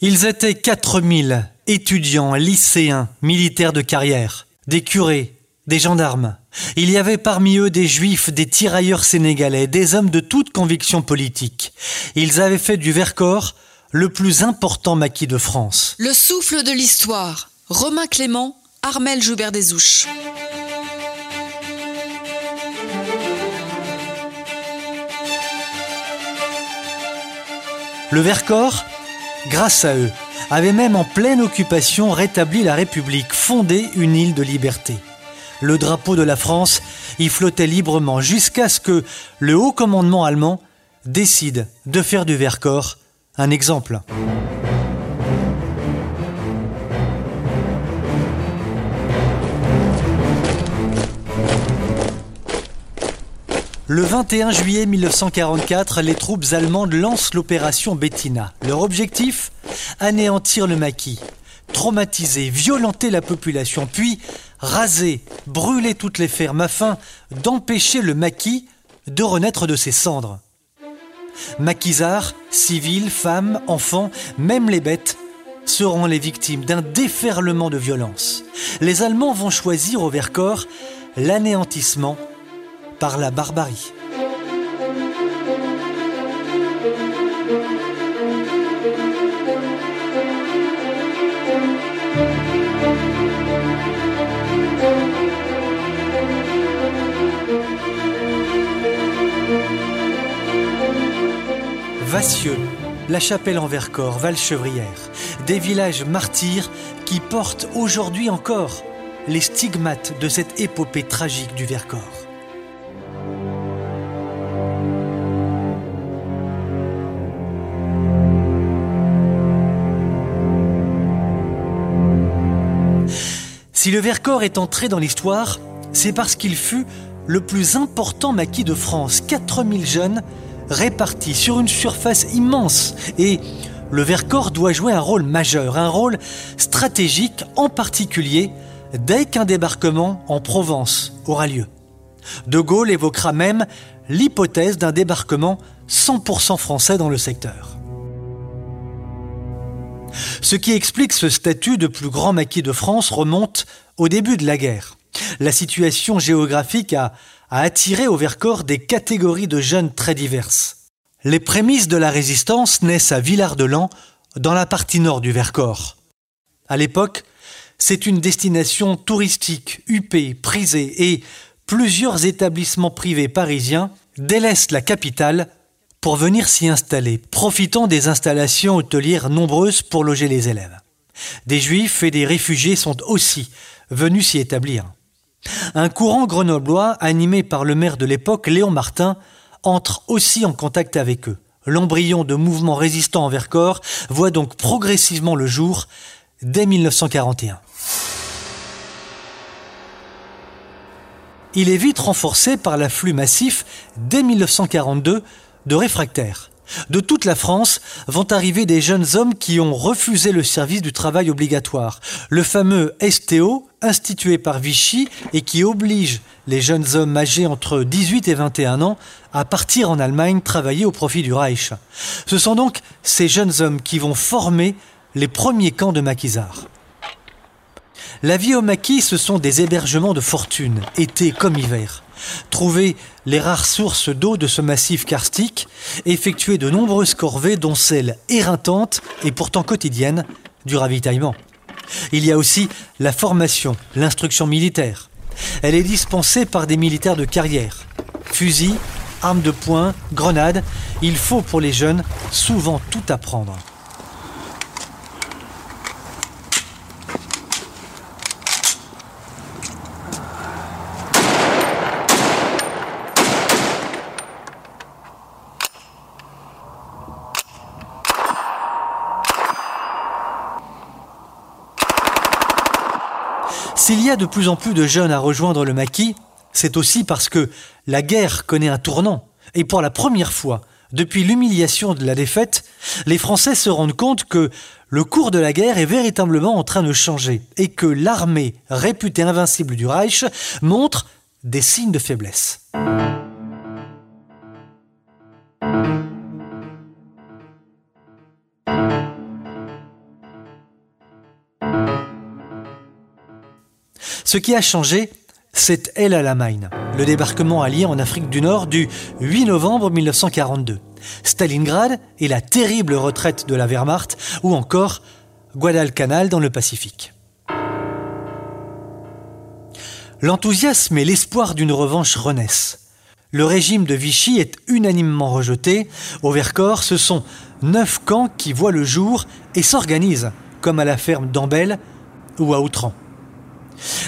Ils étaient 4000 étudiants, lycéens, militaires de carrière, des curés, des gendarmes. Il y avait parmi eux des juifs, des tirailleurs sénégalais, des hommes de toute conviction politique. Ils avaient fait du Vercors le plus important maquis de France. Le souffle de l'histoire. Romain Clément, Armel Joubert Desouches. Le Vercors, grâce à eux, avait même en pleine occupation rétabli la République, fondé une île de liberté. Le drapeau de la France y flottait librement jusqu'à ce que le haut commandement allemand décide de faire du Vercors un exemple. Le 21 juillet 1944, les troupes allemandes lancent l'opération Bettina. Leur objectif? Anéantir le maquis, traumatiser, violenter la population, puis raser, brûler toutes les fermes afin d'empêcher le maquis de renaître de ses cendres. Maquisards, civils, femmes, enfants, même les bêtes seront les victimes d'un déferlement de violence. Les Allemands vont choisir au Vercors l'anéantissement par la barbarie. Vassieux, La Chapelle en Vercors, Valchevrière, des villages martyrs qui portent aujourd'hui encore les stigmates de cette épopée tragique du Vercors. Si le Vercors est entré dans l'histoire, c'est parce qu'il fut le plus important maquis de France. 4000 jeunes répartis sur une surface immense. Et le Vercors doit jouer un rôle majeur, un rôle stratégique en particulier dès qu'un débarquement en Provence aura lieu. De Gaulle évoquera même l'hypothèse d'un débarquement 100% français dans le secteur. Ce qui explique ce statut de plus grand maquis de France remonte au début de la guerre. La situation géographique a, attiré au Vercors des catégories de jeunes très diverses. Les prémices de la résistance naissent à Villard-de-Lans, dans la partie nord du Vercors. À l'époque, c'est une destination touristique, huppée, prisée, et plusieurs établissements privés parisiens délaissent la capitale pour venir s'y installer, profitant des installations hôtelières nombreuses pour loger les élèves. Des juifs et des réfugiés sont aussi venus s'y établir. Un courant grenoblois, animé par le maire de l'époque, Léon Martin, entre aussi en contact avec eux. L'embryon de mouvements résistants en Vercors voit donc progressivement le jour dès 1941. Il est vite renforcé par l'afflux massif dès 1942 de réfractaires. De toute la France vont arriver des jeunes hommes qui ont refusé le service du travail obligatoire, le fameux STO institué par Vichy et qui oblige les jeunes hommes âgés entre 18 et 21 ans à partir en Allemagne travailler au profit du Reich. Ce sont donc ces jeunes hommes qui vont former les premiers camps de maquisards. La vie au maquis, ce sont des hébergements de fortune, été comme hiver trouver les rares sources d'eau de ce massif karstique, effectuer de nombreuses corvées, dont celle éreintante et pourtant quotidienne du ravitaillement. Il y a aussi la formation, l'instruction militaire. Elle est dispensée par des militaires de carrière. Fusils, armes de poing, grenades, il faut pour les jeunes souvent tout apprendre. S'il y a de plus en plus de jeunes à rejoindre le maquis, c'est aussi parce que la guerre connaît un tournant. Et pour la première fois, depuis l'humiliation de la défaite, les Français se rendent compte que le cours de la guerre est véritablement en train de changer et que l'armée réputée invincible du Reich montre des signes de faiblesse. Ce qui a changé, c'est El Alamein, le débarquement allié en Afrique du Nord du 8 novembre 1942, Stalingrad et la terrible retraite de la Wehrmacht, ou encore Guadalcanal dans le Pacifique. L'enthousiasme et l'espoir d'une revanche renaissent. Le régime de Vichy est unanimement rejeté. Au Vercors, ce sont neuf camps qui voient le jour et s'organisent, comme à la ferme d'Ambel ou à Outran.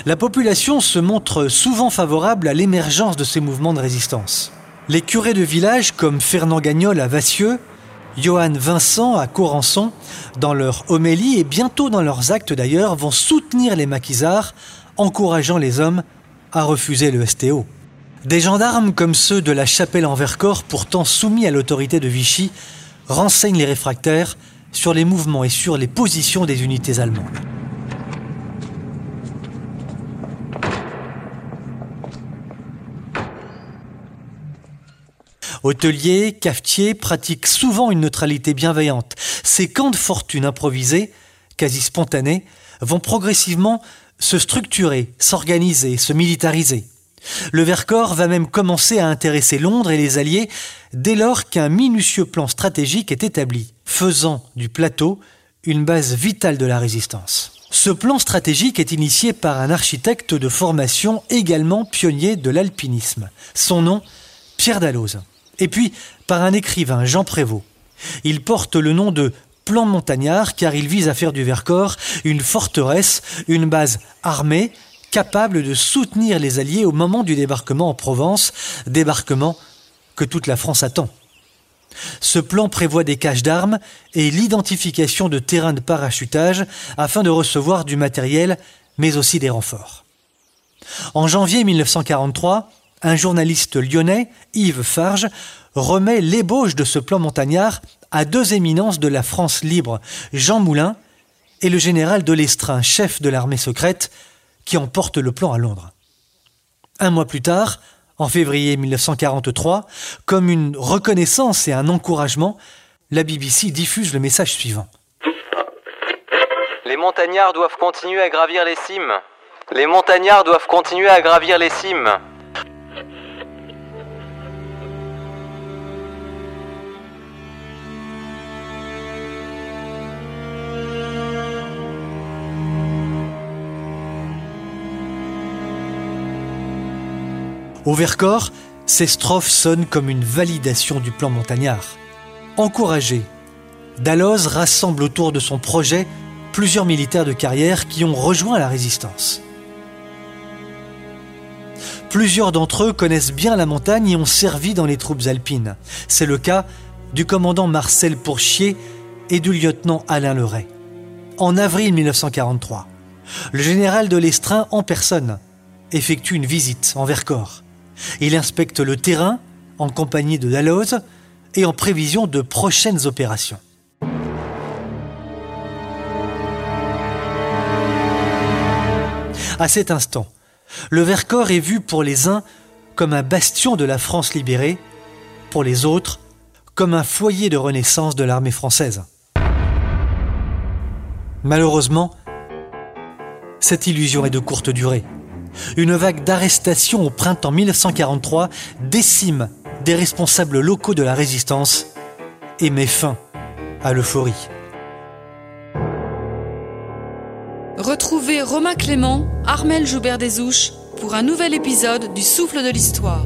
La population se montre souvent favorable à l'émergence de ces mouvements de résistance. Les curés de village comme Fernand Gagnol à Vassieux, Johann Vincent à Corançon, dans leur homélie et bientôt dans leurs actes d'ailleurs, vont soutenir les maquisards, encourageant les hommes à refuser le STO. Des gendarmes comme ceux de la chapelle en Vercors, pourtant soumis à l'autorité de Vichy, renseignent les réfractaires sur les mouvements et sur les positions des unités allemandes. Hôteliers, cafetiers pratiquent souvent une neutralité bienveillante. Ces camps de fortune improvisés, quasi spontanés, vont progressivement se structurer, s'organiser, se militariser. Le Vercors va même commencer à intéresser Londres et les Alliés dès lors qu'un minutieux plan stratégique est établi, faisant du plateau une base vitale de la résistance. Ce plan stratégique est initié par un architecte de formation également pionnier de l'alpinisme. Son nom, Pierre Dalloz et puis par un écrivain, Jean Prévost. Il porte le nom de plan montagnard car il vise à faire du Vercors une forteresse, une base armée capable de soutenir les Alliés au moment du débarquement en Provence, débarquement que toute la France attend. Ce plan prévoit des caches d'armes et l'identification de terrains de parachutage afin de recevoir du matériel mais aussi des renforts. En janvier 1943, un journaliste lyonnais, Yves Farge, remet l'ébauche de ce plan montagnard à deux éminences de la France libre, Jean Moulin et le général de Lestrin, chef de l'armée secrète, qui emporte le plan à Londres. Un mois plus tard, en février 1943, comme une reconnaissance et un encouragement, la BBC diffuse le message suivant. Les montagnards doivent continuer à gravir les cimes. Les montagnards doivent continuer à gravir les cimes. Au Vercors, ces strophes sonnent comme une validation du plan montagnard. Encouragé, Dalloz rassemble autour de son projet plusieurs militaires de carrière qui ont rejoint la résistance. Plusieurs d'entre eux connaissent bien la montagne et ont servi dans les troupes alpines. C'est le cas du commandant Marcel Pourchier et du lieutenant Alain Leray. En avril 1943, le général de Lestrin en personne effectue une visite en Vercors. Il inspecte le terrain en compagnie de Dalloz et en prévision de prochaines opérations. À cet instant, le Vercors est vu pour les uns comme un bastion de la France libérée, pour les autres comme un foyer de renaissance de l'armée française. Malheureusement, cette illusion est de courte durée. Une vague d'arrestations au printemps 1943 décime des responsables locaux de la résistance et met fin à l'euphorie. Retrouvez Romain Clément, Armel Joubert Ouches pour un nouvel épisode du Souffle de l'Histoire.